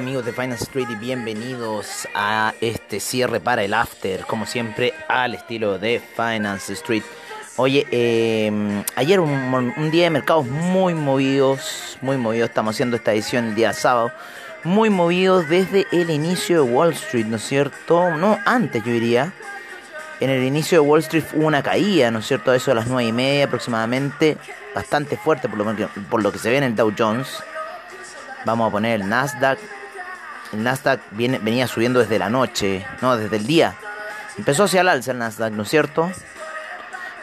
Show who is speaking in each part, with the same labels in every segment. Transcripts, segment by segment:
Speaker 1: amigos de Finance Street y bienvenidos a este cierre para el after, como siempre al estilo de Finance Street. Oye, eh, ayer un, un día de mercados muy movidos, muy movidos, estamos haciendo esta edición el día sábado, muy movidos desde el inicio de Wall Street, ¿no es cierto? No, antes yo diría. En el inicio de Wall Street hubo una caída, ¿no es cierto? Eso a las 9 y media aproximadamente, bastante fuerte por lo, que, por lo que se ve en el Dow Jones. Vamos a poner el Nasdaq. El Nasdaq viene, venía subiendo desde la noche, no, desde el día. Empezó hacia el alza el Nasdaq, ¿no es cierto?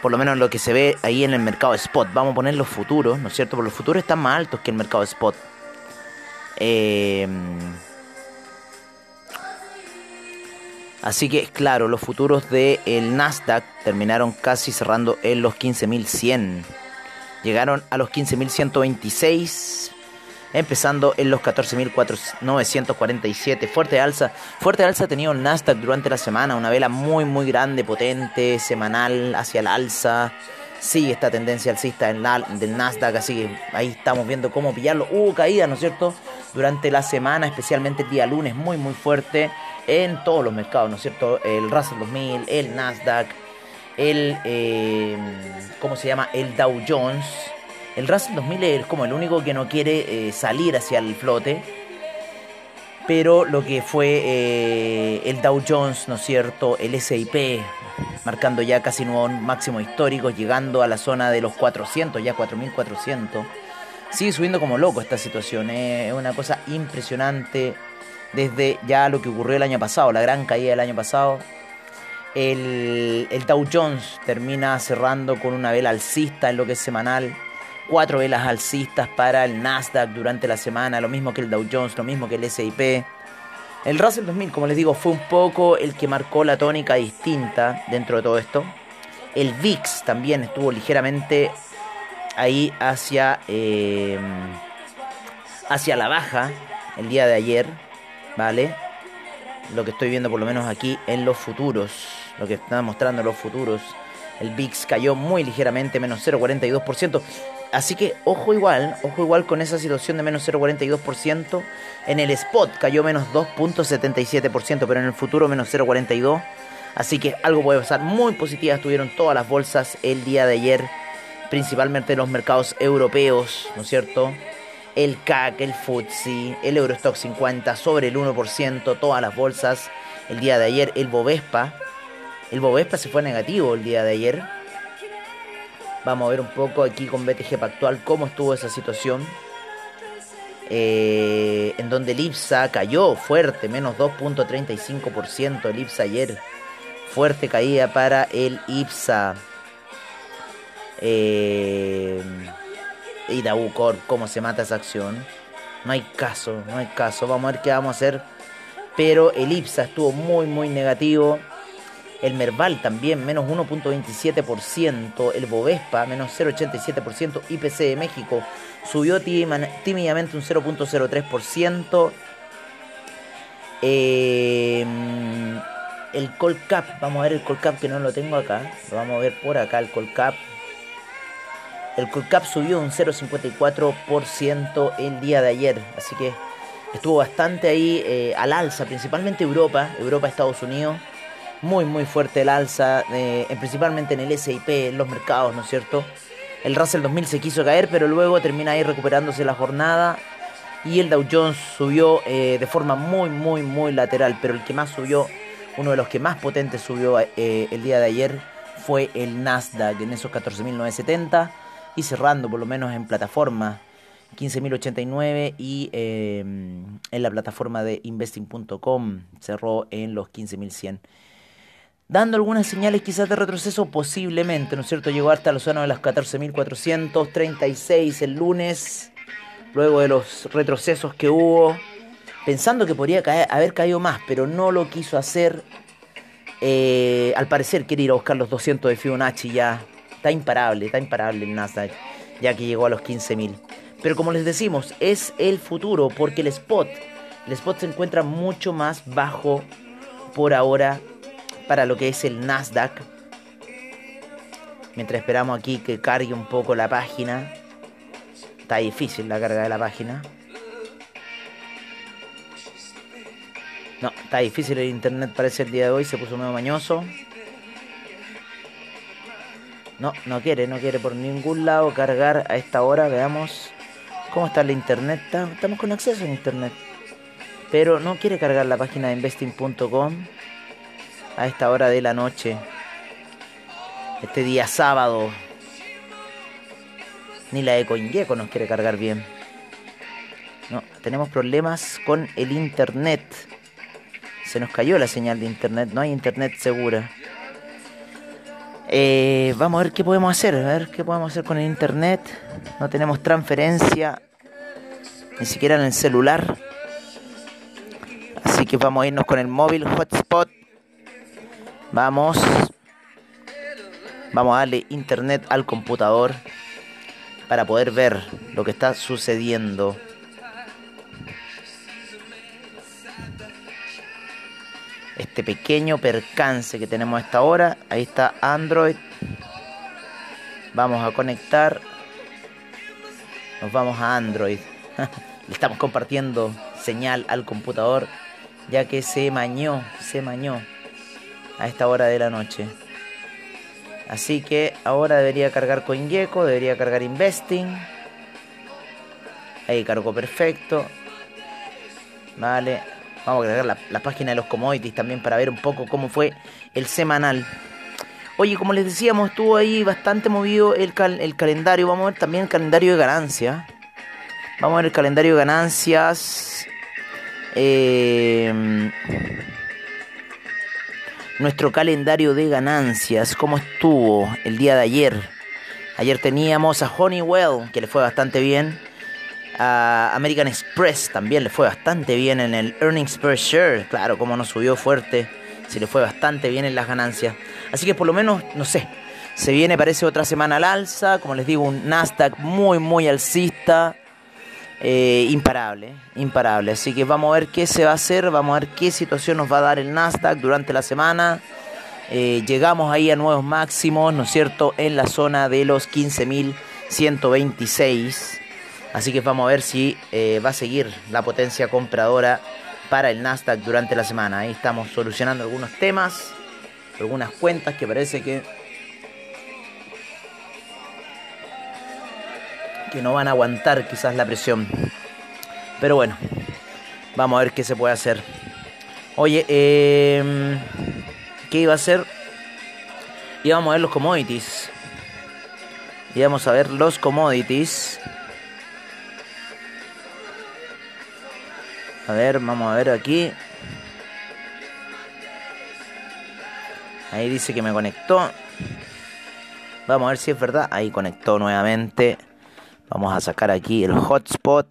Speaker 1: Por lo menos lo que se ve ahí en el mercado spot. Vamos a poner los futuros, ¿no es cierto? Porque los futuros están más altos que el mercado spot. Eh, Así que, claro, los futuros del el Nasdaq terminaron casi cerrando en los 15.100. Llegaron a los 15.126, empezando en los 14.947. Fuerte alza, fuerte alza ha tenido el Nasdaq durante la semana, una vela muy, muy grande, potente, semanal, hacia el alza. Sigue esta tendencia alcista en la, del Nasdaq, así que ahí estamos viendo cómo pillarlo. Hubo caída, ¿no es cierto? Durante la semana, especialmente el día lunes, muy, muy fuerte en todos los mercados, ¿no es cierto? El Russell 2000, el Nasdaq, el, eh, ¿cómo se llama? El Dow Jones. El Russell 2000 es como el único que no quiere eh, salir hacia el flote. Pero lo que fue eh, el Dow Jones, ¿no es cierto? El SIP, marcando ya casi nuevos máximos históricos, llegando a la zona de los 400, ya 4400. Sigue subiendo como loco esta situación, es una cosa impresionante desde ya lo que ocurrió el año pasado, la gran caída del año pasado. El, el Dow Jones termina cerrando con una vela alcista en lo que es semanal. Cuatro velas alcistas para el Nasdaq durante la semana, lo mismo que el Dow Jones, lo mismo que el SIP. El Russell 2000, como les digo, fue un poco el que marcó la tónica distinta dentro de todo esto. El VIX también estuvo ligeramente ahí hacia, eh, hacia la baja el día de ayer, ¿vale? Lo que estoy viendo por lo menos aquí en los futuros, lo que están mostrando los futuros. El VIX cayó muy ligeramente, menos 0,42%. Así que ojo igual, ojo igual con esa situación de menos 0,42%. En el spot cayó menos 2,77%, pero en el futuro menos 0,42%. Así que algo puede pasar. Muy positivas estuvieron todas las bolsas el día de ayer, principalmente en los mercados europeos, ¿no es cierto? El CAC, el FTSE, el Eurostock 50 sobre el 1%, todas las bolsas el día de ayer. El Bovespa, el Bovespa se fue negativo el día de ayer. Vamos a ver un poco aquí con BTG Pactual cómo estuvo esa situación. Eh, en donde el IPSA cayó fuerte, menos 2.35% el IPSA ayer. Fuerte caída para el IPSA. Eh, Itaú Corp, cómo se mata esa acción. No hay caso, no hay caso. Vamos a ver qué vamos a hacer. Pero el IPSA estuvo muy, muy negativo. El Merval también, menos 1.27%. El Bovespa, menos 0.87%. IPC de México subió tímidamente un 0.03%. Eh, el Colcap, vamos a ver el Colcap que no lo tengo acá. Lo vamos a ver por acá, el Colcap. El Colcap subió un 0.54% el día de ayer. Así que estuvo bastante ahí eh, al alza, principalmente Europa, Europa, Estados Unidos muy muy fuerte el alza, eh, principalmente en el SIP, en los mercados, ¿no es cierto? El Russell 2000 se quiso caer, pero luego termina ahí recuperándose la jornada. Y el Dow Jones subió eh, de forma muy, muy, muy lateral. Pero el que más subió, uno de los que más potentes subió eh, el día de ayer, fue el Nasdaq en esos 14.970. Y cerrando por lo menos en plataforma 15.089 y en la plataforma de investing.com cerró en los 15.100 dando algunas señales quizás de retroceso posiblemente, ¿no es cierto? Llegó hasta la zona de las 14.436 el lunes, luego de los retrocesos que hubo, pensando que podría haber caído más, pero no lo quiso hacer. Eh, al parecer quiere ir a buscar los 200 de Fibonacci ya. Está imparable, está imparable el Nasdaq. ya que llegó a los 15.000. Pero como les decimos, es el futuro porque el spot, el spot se encuentra mucho más bajo por ahora para lo que es el Nasdaq. Mientras esperamos aquí que cargue un poco la página. Está difícil la carga de la página. No, está difícil el internet parece el día de hoy, se puso medio mañoso. No, no quiere, no quiere por ningún lado cargar a esta hora. Veamos cómo está el internet. Estamos con acceso a internet. Pero no quiere cargar la página de investing.com a esta hora de la noche. Este día sábado. Ni la CoinGecko nos quiere cargar bien. No, tenemos problemas con el internet. Se nos cayó la señal de internet. No hay internet segura. Eh, vamos a ver qué podemos hacer, a ver qué podemos hacer con el internet. No tenemos transferencia, ni siquiera en el celular. Así que vamos a irnos con el móvil hotspot. Vamos. Vamos a darle internet al computador para poder ver lo que está sucediendo. este pequeño percance que tenemos esta hora. Ahí está Android. Vamos a conectar. Nos vamos a Android. Le estamos compartiendo señal al computador ya que se mañó, se mañó a esta hora de la noche. Así que ahora debería cargar CoinGecko, debería cargar Investing. Ahí cargó perfecto. Vale, Vamos a agregar la, página de los commodities también para ver un poco cómo fue el semanal. Oye, como les decíamos, estuvo ahí bastante movido el, el calendario. Vamos a ver también el calendario de ganancias. Vamos a ver el calendario de ganancias. Eh, nuestro calendario de ganancias, cómo estuvo el día de ayer. Ayer teníamos a Honeywell, que le fue bastante bien. A American Express también le fue bastante bien en el earnings per share. Claro, como no subió fuerte, se le fue bastante bien en las ganancias. Así que por lo menos, no sé, se viene, parece otra semana al alza. Como les digo, un Nasdaq muy, muy alcista. Eh, imparable, imparable. Así que vamos a ver qué se va a hacer, vamos a ver qué situación nos va a dar el Nasdaq durante la semana. Eh, llegamos ahí a nuevos máximos, ¿no es cierto?, en la zona de los 15.126. Así que vamos a ver si eh, va a seguir la potencia compradora para el Nasdaq durante la semana. Ahí estamos solucionando algunos temas, algunas cuentas que parece que que no van a aguantar quizás la presión. Pero bueno, vamos a ver qué se puede hacer. Oye, eh, ¿qué iba a hacer? Íbamos a ver los commodities. Íbamos a ver los commodities. A ver, vamos a ver aquí. Ahí dice que me conectó. Vamos a ver si es verdad. Ahí conectó nuevamente. Vamos a sacar aquí el hotspot.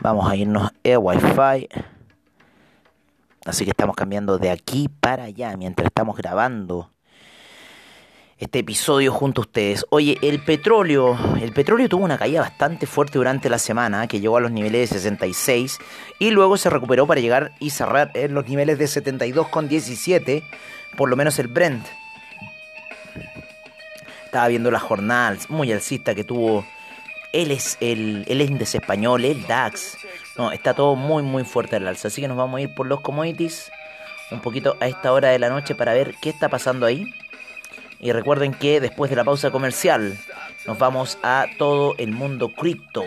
Speaker 1: Vamos a irnos a Wi-Fi. Así que estamos cambiando de aquí para allá mientras estamos grabando este episodio junto a ustedes. Oye, el petróleo, el petróleo tuvo una caída bastante fuerte durante la semana, que llegó a los niveles de 66 y luego se recuperó para llegar y cerrar en los niveles de 72,17, por lo menos el Brent. Estaba viendo la jornada muy alcista que tuvo él es el, el índice español, el DAX. No, está todo muy muy fuerte al alza, así que nos vamos a ir por los commodities un poquito a esta hora de la noche para ver qué está pasando ahí. Y recuerden que después de la pausa comercial nos vamos a todo el mundo cripto.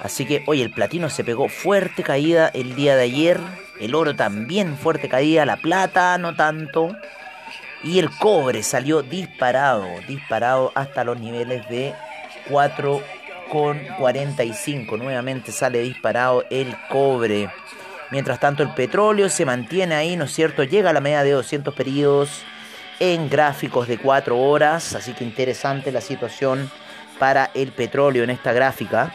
Speaker 1: Así que, oye, el platino se pegó fuerte caída el día de ayer. El oro también fuerte caída. La plata no tanto. Y el cobre salió disparado. Disparado hasta los niveles de 4,45. Nuevamente sale disparado el cobre. Mientras tanto, el petróleo se mantiene ahí, ¿no es cierto? Llega a la media de 200 periodos en gráficos de 4 horas. Así que interesante la situación para el petróleo en esta gráfica.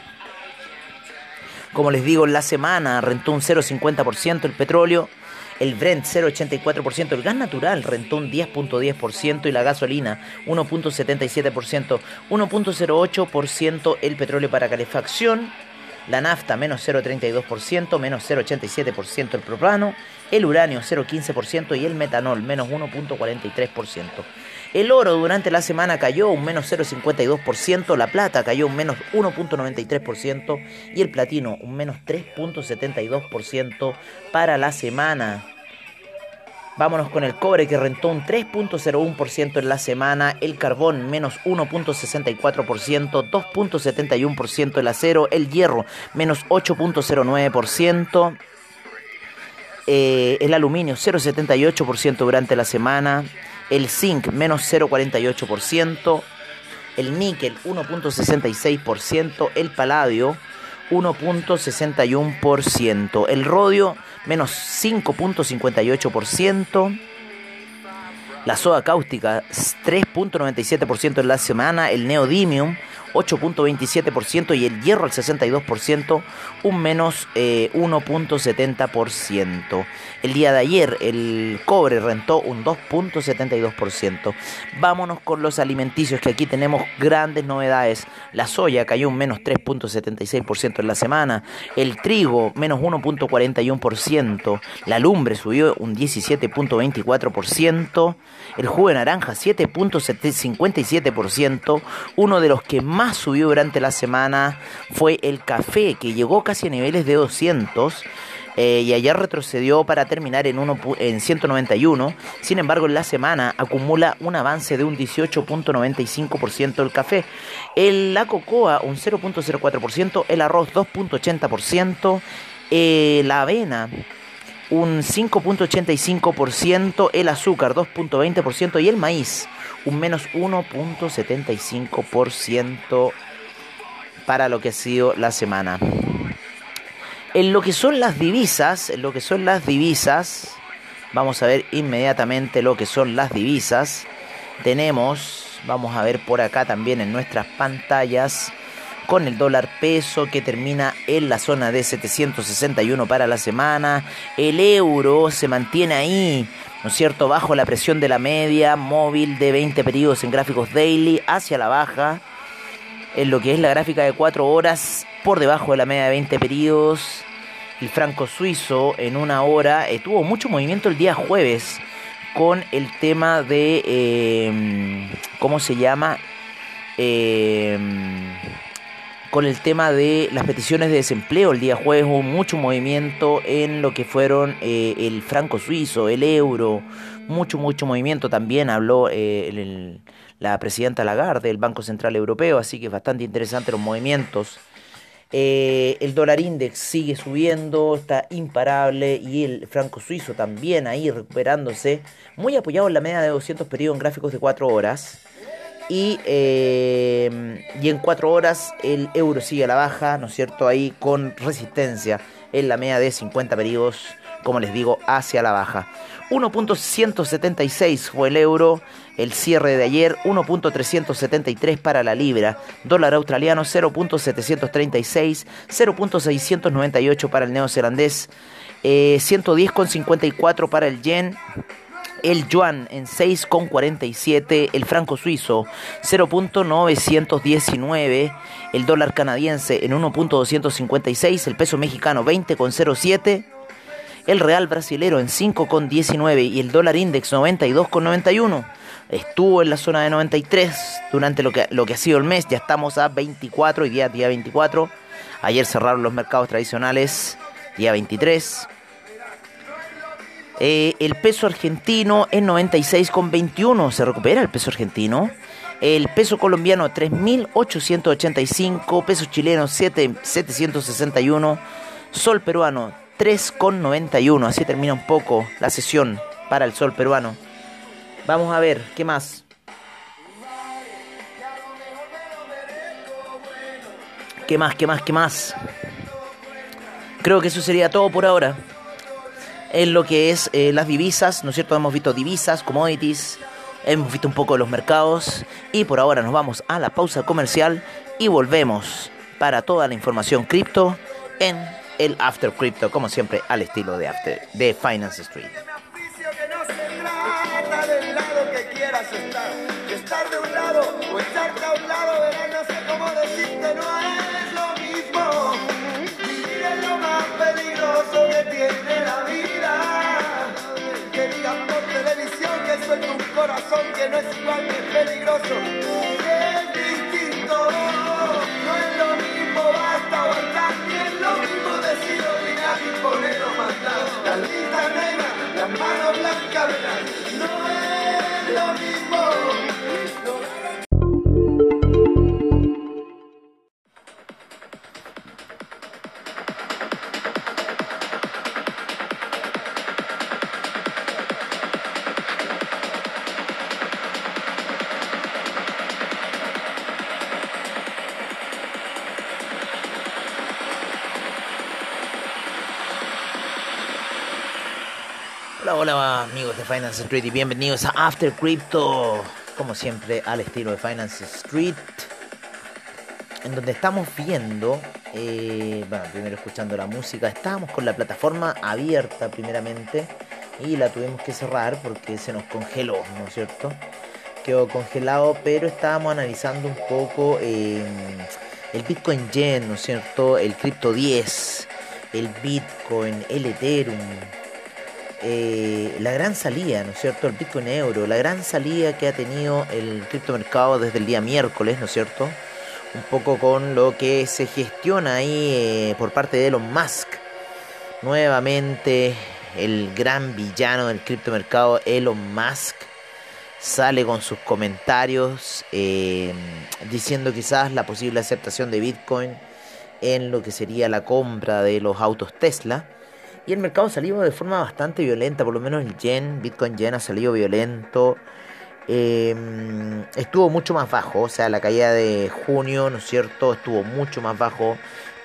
Speaker 1: Como les digo, en la semana rentó un 0,50% el petróleo. El Brent 0,84%, el gas natural rentó un 10,10% y la gasolina 1,77%, 1,08% el petróleo para calefacción, la nafta menos 0,32%, menos 0,87% el propano, el uranio 0,15% y el metanol menos 1,43%. El oro durante la semana cayó un menos 0,52%, la plata cayó un menos 1,93% y el platino un menos 3,72% para la semana. Vámonos con el cobre que rentó un 3.01% en la semana, el carbón menos 1.64%, 2.71% el acero, el hierro menos 8.09%, eh, el aluminio 0.78% durante la semana, el zinc menos 0,48%, el níquel 1.66%, el paladio 1.61%, el rodio menos 5.58%, la soda cáustica 3.97% en la semana, el neodymium 8.27% y el hierro al 62%, un menos 1.70%. Eh, el día de ayer el cobre rentó un 2.72%. Vámonos con los alimenticios que aquí tenemos grandes novedades. La soya cayó un menos 3.76% en la semana, el trigo menos 1.41%, la lumbre subió un 17.24%, el jugo de naranja 7.57%, uno de los que más subió durante la semana fue el café, que llegó casi a niveles de 200. Eh, y ayer retrocedió para terminar en, uno, en 191. Sin embargo, en la semana acumula un avance de un 18.95% el café. La cocoa un 0.04%, el arroz 2.80%, eh, la avena un 5.85%, el azúcar 2.20% y el maíz un menos 1.75% para lo que ha sido la semana. En lo que son las divisas, en lo que son las divisas, vamos a ver inmediatamente lo que son las divisas. Tenemos, vamos a ver por acá también en nuestras pantallas, con el dólar peso que termina en la zona de 761 para la semana. El euro se mantiene ahí ¿no es cierto?, bajo la presión de la media móvil de 20 periodos en gráficos daily hacia la baja, en lo que es la gráfica de 4 horas por debajo de la media de 20 periodos. El franco suizo en una hora eh, tuvo mucho movimiento el día jueves con el tema de, eh, ¿cómo se llama? Eh, con el tema de las peticiones de desempleo. El día jueves hubo mucho movimiento en lo que fueron eh, el franco suizo, el euro, mucho, mucho movimiento. También habló eh, la presidenta Lagarde del Banco Central Europeo, así que es bastante interesante los movimientos. Eh, el dólar index sigue subiendo, está imparable y el franco suizo también ahí recuperándose, muy apoyado en la media de 200 periodos en gráficos de 4 horas. Y, eh, y en cuatro horas el euro sigue a la baja, ¿no es cierto? Ahí con resistencia en la media de 50 periodos, como les digo, hacia la baja. 1.176 fue el euro, el cierre de ayer 1.373 para la libra, dólar australiano 0.736, 0.698 para el neozelandés, eh, 110.54 para el yen el yuan en 6,47, el franco suizo 0.919, el dólar canadiense en 1.256, el peso mexicano 20,07, el real brasilero en 5,19 y el dólar index 92,91. Estuvo en la zona de 93 durante lo que, lo que ha sido el mes, ya estamos a 24, hoy día día 24. Ayer cerraron los mercados tradicionales, día 23. Eh, el peso argentino en 96,21. Se recupera el peso argentino. El peso colombiano 3.885. Peso chileno 761. Sol peruano 3,91. Así termina un poco la sesión para el sol peruano. Vamos a ver, ¿qué más? ¿Qué más, qué más, qué más? Creo que eso sería todo por ahora en lo que es eh, las divisas, ¿no es cierto? Hemos visto divisas, commodities, hemos visto un poco los mercados y por ahora nos vamos a la pausa comercial y volvemos para toda la información cripto en el After Crypto, como siempre, al estilo de, After, de Finance Street.
Speaker 2: Que no es igual que peligroso. Es distinto, no es lo mismo, basta aguantar, ni es lo mismo decir obligar y poner o mandar. La lista negra, la mano blanca, verás, no es lo mismo.
Speaker 1: Hola, amigos de Finance Street y bienvenidos a After Crypto, como siempre al estilo de Finance Street, en donde estamos viendo, eh, bueno, primero escuchando la música, estábamos con la plataforma abierta primeramente y la tuvimos que cerrar porque se nos congeló, ¿no es cierto? Quedó congelado, pero estábamos analizando un poco eh, el Bitcoin Yen, ¿no es cierto? El Crypto 10, el Bitcoin, el Ethereum eh, la gran salida, ¿no es cierto? El Bitcoin Euro, la gran salida que ha tenido el criptomercado desde el día miércoles, ¿no es cierto? Un poco con lo que se gestiona ahí eh, por parte de Elon Musk. Nuevamente, el gran villano del criptomercado, Elon Musk, sale con sus comentarios eh, diciendo quizás la posible aceptación de Bitcoin en lo que sería la compra de los autos Tesla. Y el mercado ha salido de forma bastante violenta, por lo menos el yen, Bitcoin yen ha salido violento. Eh, estuvo mucho más bajo, o sea, la caída de junio, ¿no es cierto? Estuvo mucho más bajo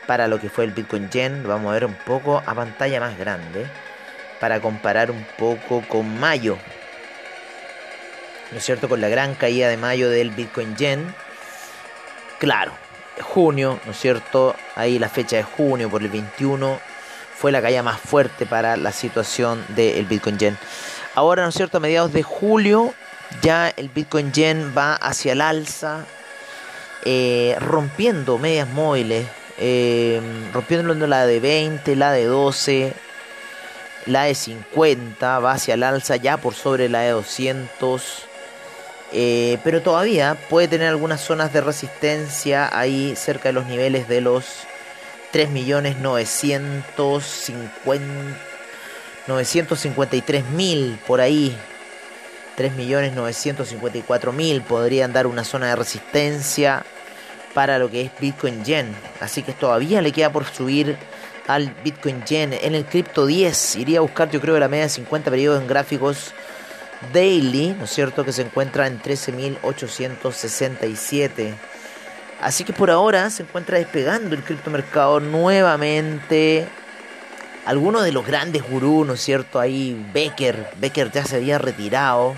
Speaker 1: para lo que fue el Bitcoin yen. Lo vamos a ver un poco a pantalla más grande para comparar un poco con mayo. ¿No es cierto? Con la gran caída de mayo del Bitcoin yen. Claro, junio, ¿no es cierto? Ahí la fecha de junio por el 21 fue la caída más fuerte para la situación del Bitcoin Yen. Ahora, ¿no es cierto? A mediados de julio ya el Bitcoin Yen va hacia el alza, eh, rompiendo medias móviles, eh, rompiendo la de 20, la de 12, la de 50, va hacia el alza ya por sobre la de 200. Eh, pero todavía puede tener algunas zonas de resistencia ahí cerca de los niveles de los 3.953.000 por ahí. 3.954.000 podrían dar una zona de resistencia para lo que es Bitcoin Yen. Así que todavía le queda por subir al Bitcoin Yen. En el Crypto 10 iría a buscar yo creo la media de 50 periodos en gráficos daily, ¿no es cierto? Que se encuentra en 13.867. Así que por ahora se encuentra despegando el criptomercado nuevamente. Algunos de los grandes gurús, ¿no es cierto? Ahí Becker, Becker ya se había retirado.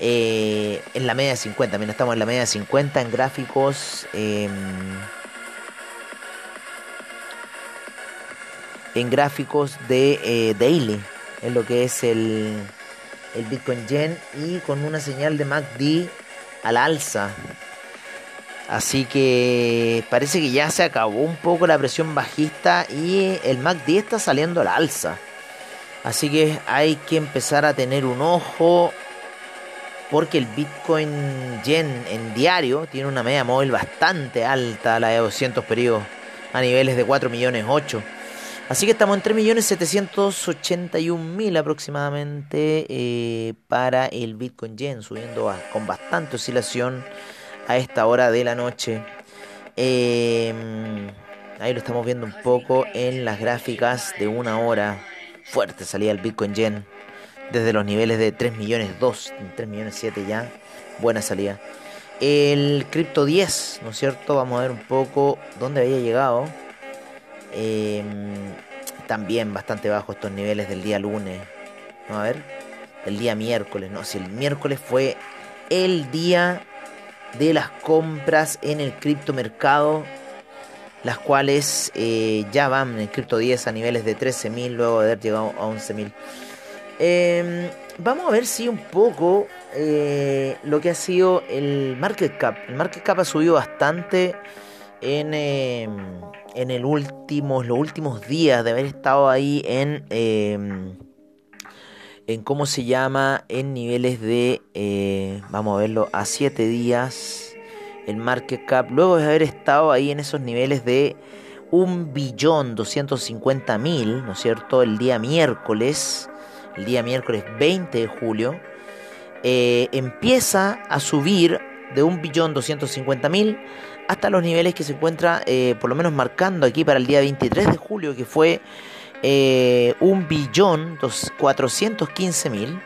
Speaker 1: Eh, en la media de 50, mira, estamos en la media de 50 en gráficos. Eh, en gráficos de eh, daily, en lo que es el, el Bitcoin Yen y con una señal de MACD al alza. Así que parece que ya se acabó un poco la presión bajista y el MACD está saliendo al alza. Así que hay que empezar a tener un ojo porque el Bitcoin Yen en diario tiene una media móvil bastante alta, la de 200 periodos, a niveles de 4 millones 8. Así que estamos en 3.781.000 aproximadamente eh, para el Bitcoin Yen, subiendo a, con bastante oscilación a esta hora de la noche. Eh, ahí lo estamos viendo un poco en las gráficas de una hora. Fuerte salida el Bitcoin Yen desde los niveles de 3 millones 2, 3 millones 7 ya. Buena salida. El Crypto 10, ¿no es cierto? Vamos a ver un poco dónde había llegado. Eh, también bastante bajo estos niveles del día lunes. A ver. El día miércoles, no, si el miércoles fue el día de las compras en el criptomercado. las cuales eh, ya van en cripto 10 a niveles de 13.000 luego de haber llegado a 11.000. Em, vamos a ver si un poco eh, lo que ha sido el market cap. El market cap ha subido bastante en, em, en el últimos, los últimos días de haber estado ahí en, em, en cómo se llama, en niveles de, eh, vamos a verlo, a 7 días el market cap, luego de haber estado ahí en esos niveles de 1.250.000, ¿no es cierto?, el día miércoles, el día miércoles 20 de julio, eh, empieza a subir de 1.250.000 hasta los niveles que se encuentra, eh, por lo menos marcando aquí para el día 23 de julio, que fue eh, 1.415.000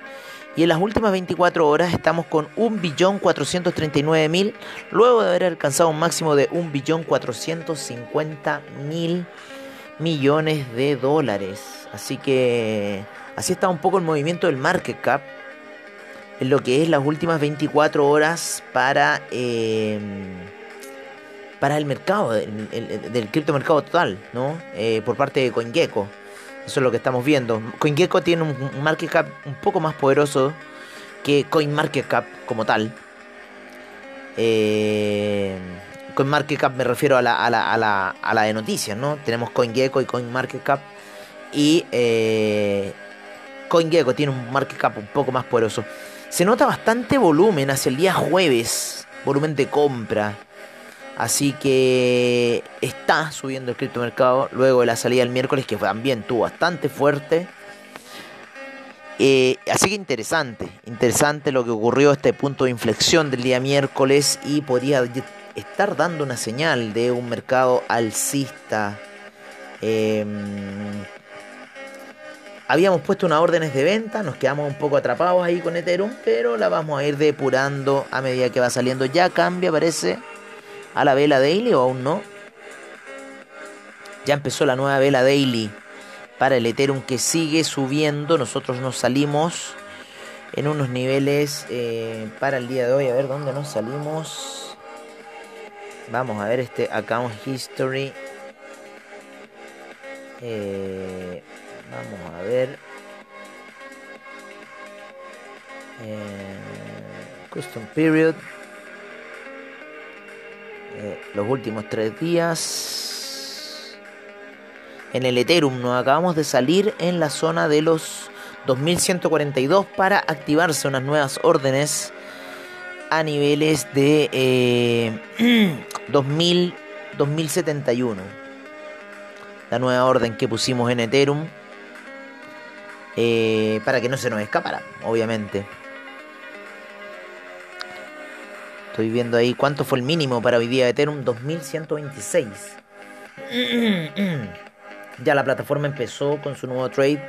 Speaker 1: y en las últimas 24 horas estamos con 1.439.000 luego de haber alcanzado un máximo de 1.450.000 millones de dólares. Así que así está un poco el movimiento del market cap en lo que es las últimas 24 horas para, eh, para el mercado, del, del criptomercado total, ¿no? Eh, por parte de CoinGecko. Eso es lo que estamos viendo. CoinGecko tiene un market cap un poco más poderoso que CoinMarketCap como tal. Eh, CoinMarketCap me refiero a la, a la, a la, a la de noticias, ¿no? Tenemos CoinGecko y CoinMarketCap. Y eh, CoinGecko tiene un market cap un poco más poderoso. Se nota bastante volumen hacia el día jueves. Volumen de compra. Así que está subiendo el criptomercado luego de la salida del miércoles que también tuvo bastante fuerte. Eh, así que interesante, interesante lo que ocurrió este punto de inflexión del día miércoles y podría estar dando una señal de un mercado alcista. Em, habíamos puesto unas órdenes de venta, nos quedamos un poco atrapados ahí con Ethereum, pero la vamos a ir depurando a medida que va saliendo. Ya cambia, parece a la vela daily o aún no. Ya empezó la nueva vela daily para el Ethereum que sigue subiendo. Nosotros nos salimos en unos niveles eh, para el día de hoy. A ver dónde nos salimos. Vamos a ver este account history. Eh, vamos a ver. Eh, custom period. Eh, los últimos tres días. En el Ethereum nos acabamos de salir en la zona de los 2142 para activarse unas nuevas órdenes a niveles de 2000, 2071. La nueva orden que pusimos en Ethereum. Eh, para que no se nos escapara, obviamente. Estoy viendo ahí cuánto fue el mínimo para hoy día de Ethereum, 2126. ya la plataforma empezó con su nuevo trade,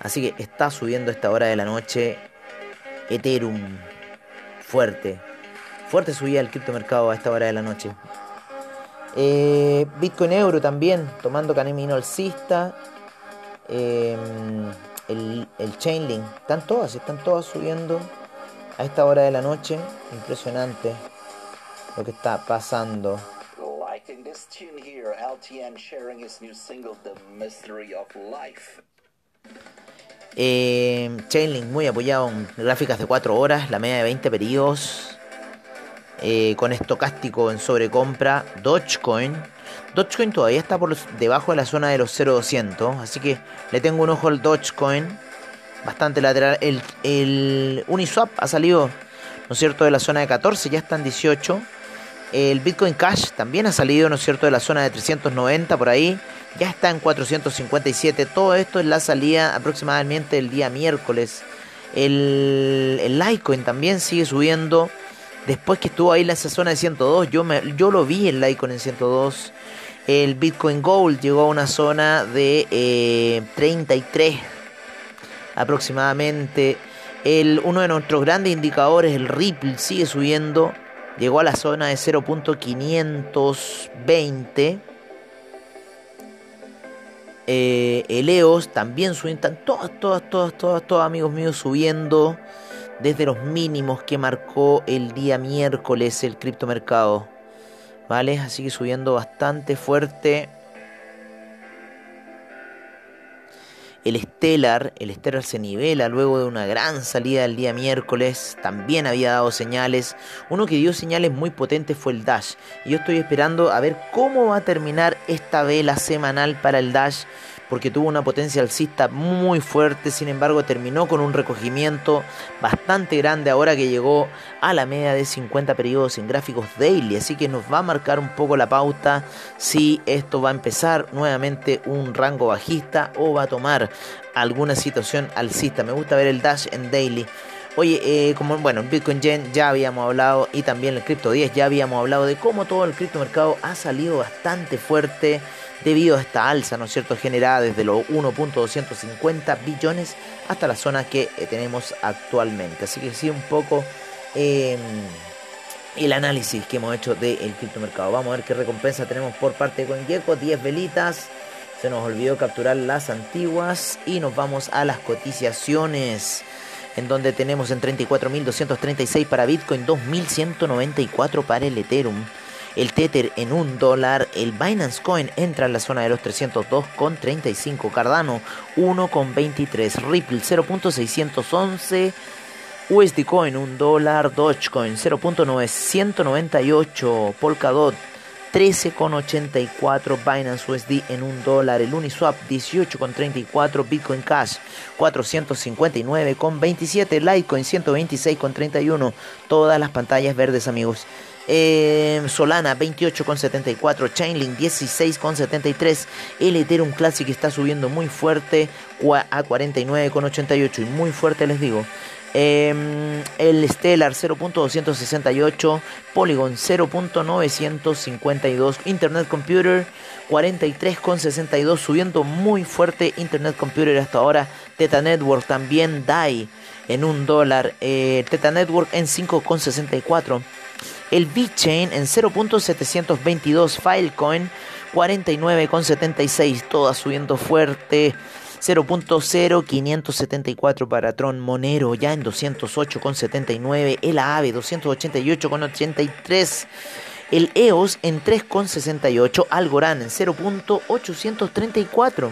Speaker 1: así que está subiendo a esta hora de la noche Ethereum fuerte. Fuerte subida el criptomercado a esta hora de la noche. Eh, Bitcoin Euro también, tomando camino alcista. Eh, el, el Chainlink, están todas, están todas subiendo a esta hora de la noche. Impresionante lo que está pasando.
Speaker 3: Liking this tune here, LTN sharing his new single, The Mystery of Life.
Speaker 1: Eh, Chainlink muy apoyado en gráficas de 4 horas, la media de 20 periodos. Eh, con estocástico en sobrecompra. Dogecoin. Dogecoin todavía está por los- debajo de la zona de los 0.200. Así que le tengo un ojo al Dogecoin. Bastante lateral. El, el Uniswap ha salido, ¿no es cierto?, de la zona de 14. Ya está en 18. El Bitcoin Cash también ha salido, ¿no es cierto?, de la zona de 390 por ahí. Ya está en 457. Todo esto es la salida aproximadamente el día miércoles. El, el Litecoin también sigue subiendo. Después que estuvo ahí en esa zona de 102, yo, me, yo lo vi el Litecoin en 102. El Bitcoin Gold llegó a una zona de eh, 33 aproximadamente. El, uno de nuestros grandes indicadores, el Ripple, sigue subiendo. Llegó a la zona de 0.520. Eh, el EOS también suben. Están todas, todas, todas, todas, todos amigos míos subiendo desde los mínimos que marcó el día miércoles el criptomercado. ¿vale? Así que subiendo bastante fuerte. El Stellar, el Stellar se nivela luego de una gran salida el día miércoles. También había dado señales. Uno que dio señales muy potentes fue el Dash. Y yo estoy esperando a ver cómo va a terminar esta vela semanal para el Dash porque tuvo una potencia alcista muy fuerte, sin embargo terminó con un recogimiento bastante grande ahora que llegó a la media de 50 periodos en gráficos daily, así que nos va a marcar un poco la pauta si esto va a empezar nuevamente un rango bajista o va a tomar alguna situación alcista. Me gusta ver el dash en daily. Oye, eh, como bueno, Bitcoin Gen ya habíamos hablado y también el Crypto 10 ya habíamos hablado de cómo todo el criptomercado ha salido bastante fuerte debido a esta alza, ¿no es cierto?, generada desde los 1.250 billones hasta la zona que eh, tenemos actualmente. Así que sí, un poco em, el análisis que hemos hecho del criptomercado. Vamos a ver qué recompensa tenemos por parte de CoinGecko, 10 velitas. Se nos olvidó capturar las antiguas y nos vamos a las cotizaciones en donde tenemos en 34.236 para Bitcoin, 2.194 para el Ethereum. El Tether en un dólar, el Binance Coin entra en la zona de los 302,35, Cardano 1,23, Ripple 0.611, USD Coin 1 dólar, Dogecoin 0.998, Polkadot 13,84 Binance USD en un dólar, el Uniswap 18,34, Bitcoin Cash 459,27, Litecoin 126,31, todas las pantallas verdes amigos. Eh, Solana 28,74, Chainlink 16,73, el Ethereum Classic está subiendo muy fuerte a 49,88 y muy fuerte les digo. Em, el Stellar 0.268, Polygon 0.952, Internet Computer 43.62, subiendo muy fuerte Internet Computer hasta ahora. Teta Network también DAI en un dólar, eh, Teta Network en 5.64 el BitChain en 0.722, Filecoin 49,76, todas subiendo fuerte. 0.0574 para Tron Monero ya en 208,79, el AAVE 288,83, el EOS en 3,68, Algorand en 0.834.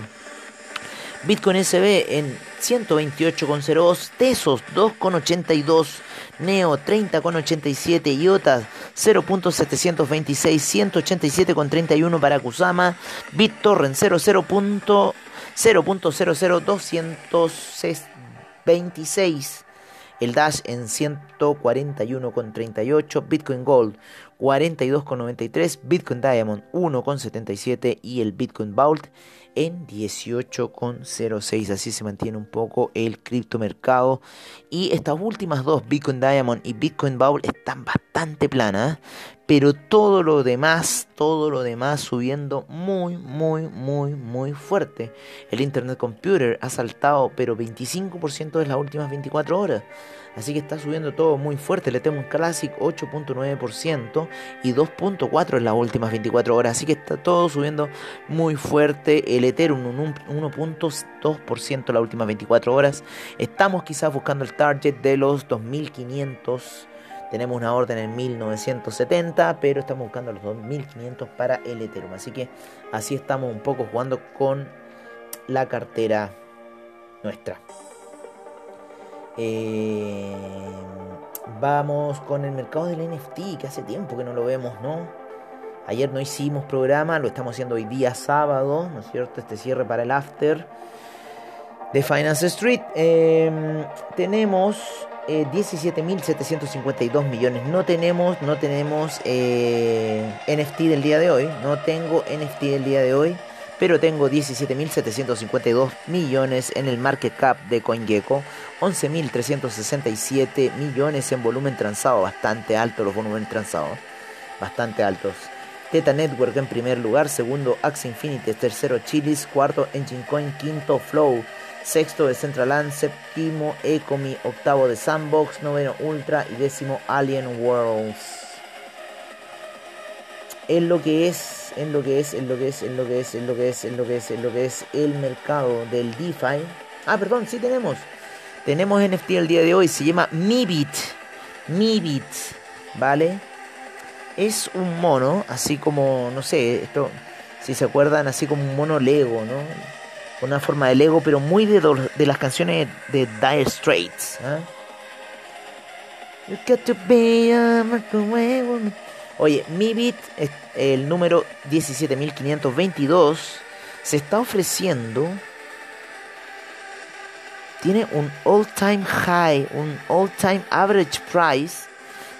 Speaker 1: Bitcoin SB en 128,02, Tesos 2,82, Neo 30,87, IOTA 0.726, 187,31 para Kusama, BitTorrent 0.00226, el Dash en 141,38, Bitcoin Gold 42,93, Bitcoin Diamond 1,77 y el Bitcoin Vault en 18,06. Así se mantiene un poco el criptomercado. Y estas últimas dos, Bitcoin Diamond y Bitcoin Bowl, están bastante planas. Pero todo lo demás, todo lo demás subiendo muy, muy, muy, muy fuerte. El Internet Computer ha saltado, pero 25% en las últimas 24 horas. Así que está subiendo todo muy fuerte. Le tengo un Classic 8.9% y 2.4% en las últimas 24 horas. Así que está todo subiendo muy fuerte. El Ethereum un 1.2% en las últimas 24 horas. Estamos quizás buscando el target de los 2500. Tenemos una orden en 1970, pero estamos buscando los 2500 para el Ethereum. Así que así estamos un poco jugando con la cartera nuestra. Eh, vamos con el mercado del NFT, que hace tiempo que no lo vemos, ¿no? Ayer no hicimos programa, lo estamos haciendo hoy día sábado, ¿no es cierto? Este cierre para el after de Finance Street. Em, tenemos 17.752 eh, millones. No tenemos, no tenemos eh, NFT del día de hoy. No tengo NFT del día de hoy pero tengo 17.752 millones en el market cap de CoinGecko, 11.367 millones en volumen transado, bastante alto los volúmenes transados, bastante altos. Teta Network en primer lugar, segundo Axie Infinity, tercero Chilis, cuarto Engine Coin, quinto Flow, sexto de Centraland, séptimo Ecomi, octavo de Sandbox, noveno Ultra y décimo Alien Worlds. Es lo que es en lo que es, en lo que es, en lo que es, en lo que es, en lo que es, en lo que es el mercado del DeFi. Ah, perdón, sí tenemos. Tenemos NFT el día de hoy, se llama Mibit. Mibit, ¿vale? es un mono, así como, no sé, esto, si se acuerdan, así como un mono Lego, ¿no? Una forma de Lego, pero muy de, las canciones de Dire Straits. woman. Oye, Mi Beat, el número 17522, se está ofreciendo. Tiene un all time high, un all time average price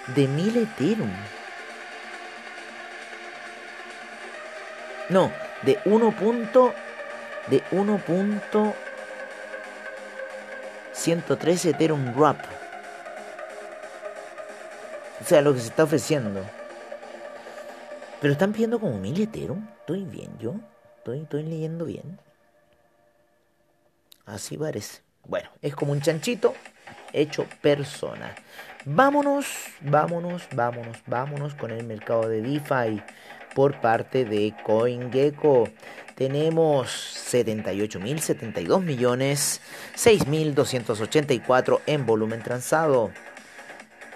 Speaker 1: de 1000 Ethereum. No, de 1 punto. De 1.113 Ethereum Wrap. O sea, lo que se está ofreciendo. Pero están pidiendo como 1000 Ethereum. Estoy bien, yo. Estoy, estoy leyendo bien. Así parece. Bueno, es como un chanchito hecho persona. Vámonos, vámonos, vámonos, vámonos con el mercado de DeFi por parte de CoinGecko. Tenemos 78.072 millones, 6.284 en volumen transado.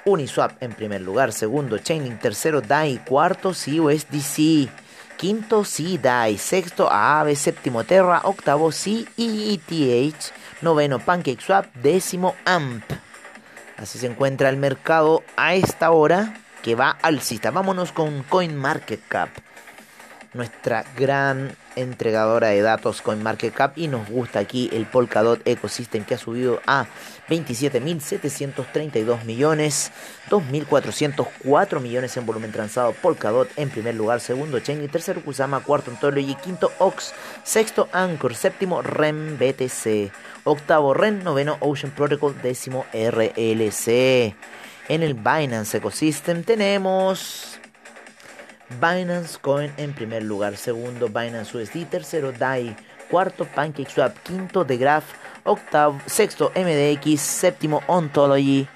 Speaker 1: Uniswap en primer lugar, segundo Chainlink, tercero DAI, cuarto CUSDC, quinto CDAI, sexto AAVE, séptimo Terra, octavo CETH, noveno PancakeSwap, décimo AMP. Así se encuentra el mercado a esta hora que va alcista. Vámonos con CoinMarketCap, nuestra gran entregadora de datos CoinMarketCap y nos gusta aquí el Polkadot Ecosystem que ha subido a 27.732 millones, 2.404 millones en volumen transado. Polkadot en primer lugar, segundo Chainlink, tercero Kusama, cuarto Ontology, quinto Ox, sexto Anchor, séptimo REM BTC, octavo REN, noveno Ocean Protocol, décimo RLC. En el Binance Ecosystem tenemos Binance Coin en primer lugar, segundo Binance USD, tercero DAI, cuarto PancakeSwap, quinto The Graph, octavo, sexto MDX, séptimo Ontology,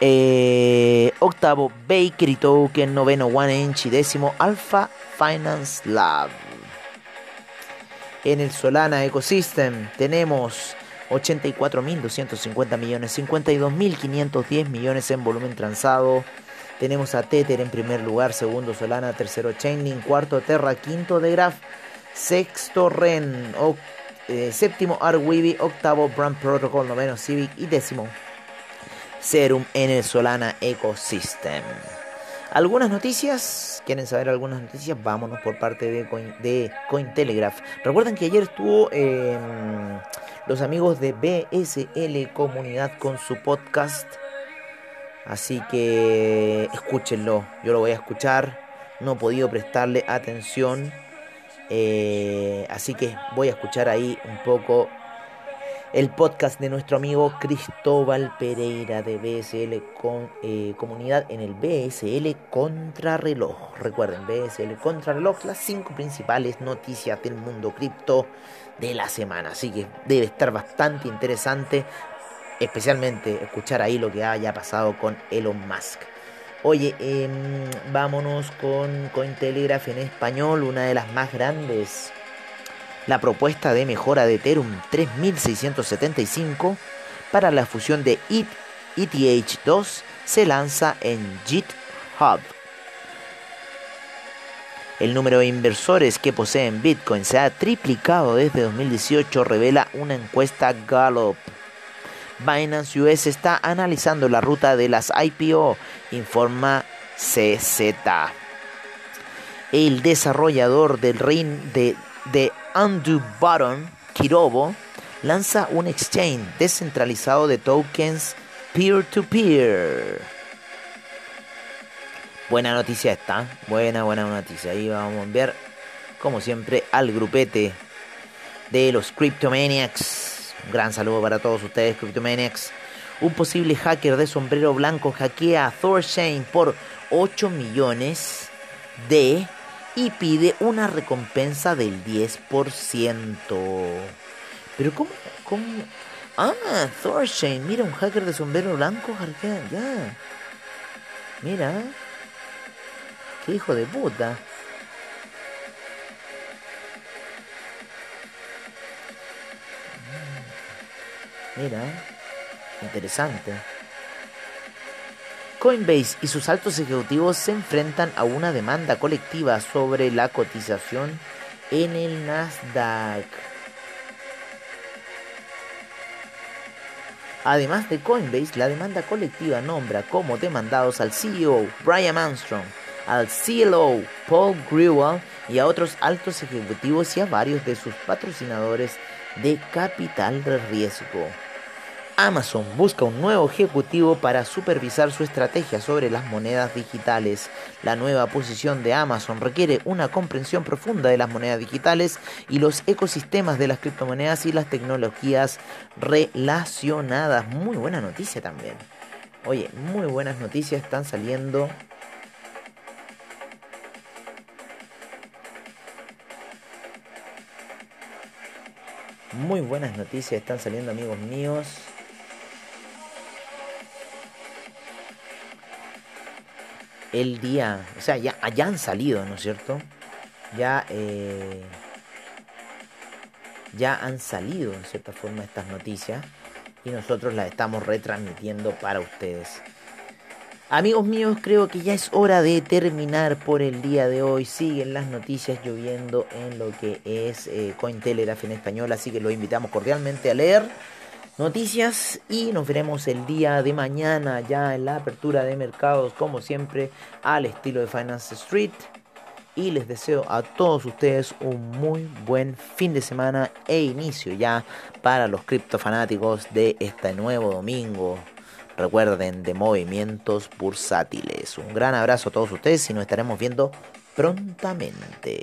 Speaker 1: eh, octavo Bakery Token, noveno One Inch y décimo Alpha Finance Lab. En el Solana Ecosystem tenemos 84.250 millones, 52.510 millones en volumen transado. Tenemos a Tether en primer lugar, segundo Solana, tercero Chainlink, cuarto Terra, quinto The Graph, sexto Ren, eh, séptimo Arweeby, octavo Brand Protocol, noveno Civic y décimo Serum en el Solana Ecosystem. Algunas noticias, ¿quieren saber algunas noticias? Vámonos por parte de, Coin, de Cointelegraph. Recuerden que ayer estuvo eh, los amigos de BSL Comunidad con su podcast. Así que escúchenlo, yo lo voy a escuchar. No he podido prestarle atención. eh, así que voy a escuchar ahí un poco el podcast de nuestro amigo Cristóbal Pereira de BSL con, eh, Comunidad en el BSL Contrarreloj. Recuerden, BSL Contrarreloj, las cinco principales noticias del mundo cripto de la semana. Así que debe estar bastante interesante, especialmente escuchar ahí lo que haya pasado con Elon Musk. Oye, em, vámonos con Cointelegraph en español, una de las más grandes la propuesta de mejora de Ethereum 3675 para la fusión de E ETH ETH2 se lanza en GitHub. El número de inversores que poseen Bitcoin se ha triplicado desde 2018, revela una encuesta Gallup. Binance US está analizando la ruta de las IPO, informa CZ. El desarrollador del RIN de, de Undo Button, Kirobo, lanza un exchange descentralizado de tokens peer-to-peer. Buena noticia esta, buena, buena noticia. Ahí vamos a enviar, como siempre, al grupete de los Cryptomaniacs. Un gran saludo para todos ustedes, Cryptomaniacs. Un posible hacker de sombrero blanco hackea a Thorchain por 8 millones de y pide una recompensa del 10%. Pero ¿cómo? ¿Cómo? Ah, Thorchain, mira, un hacker de sombrero blanco hackea, ya. Mira. Qué hijo de puta. Mira, interesante. Coinbase y sus altos ejecutivos se enfrentan a una demanda colectiva sobre la cotización en el Nasdaq. Además de Coinbase, la demanda colectiva nombra como demandados al CEO Brian Armstrong, al CLO Paul Grewal y a otros altos ejecutivos y a varios de sus patrocinadores de capital de riesgo. Amazon busca un nuevo ejecutivo para supervisar su estrategia sobre las monedas digitales. La nueva posición de Amazon requiere una comprensión profunda de las monedas digitales y los ecosistemas de las criptomonedas y las tecnologías relacionadas. Muy buena noticia también. Oye, muy buenas noticias están saliendo Muy buenas noticias están saliendo amigos míos. El día, o sea, ya, ya han salido, ¿no es cierto? Ya, eh, ya han salido en cierta forma estas noticias y nosotros las estamos retransmitiendo para ustedes. Amigos míos, creo que ya es hora de terminar por el día de hoy. Siguen las noticias lloviendo en lo que es eh, Cointelegraph en español, así que los invitamos cordialmente a leer noticias y nos veremos el día de mañana ya en la apertura de mercados, como siempre, al estilo de Finance Street. Y les deseo a todos ustedes un muy buen fin de semana e inicio ya para los criptofanáticos de este nuevo domingo. Recuerden de movimientos bursátiles. Un gran abrazo a todos ustedes y nos estaremos viendo prontamente.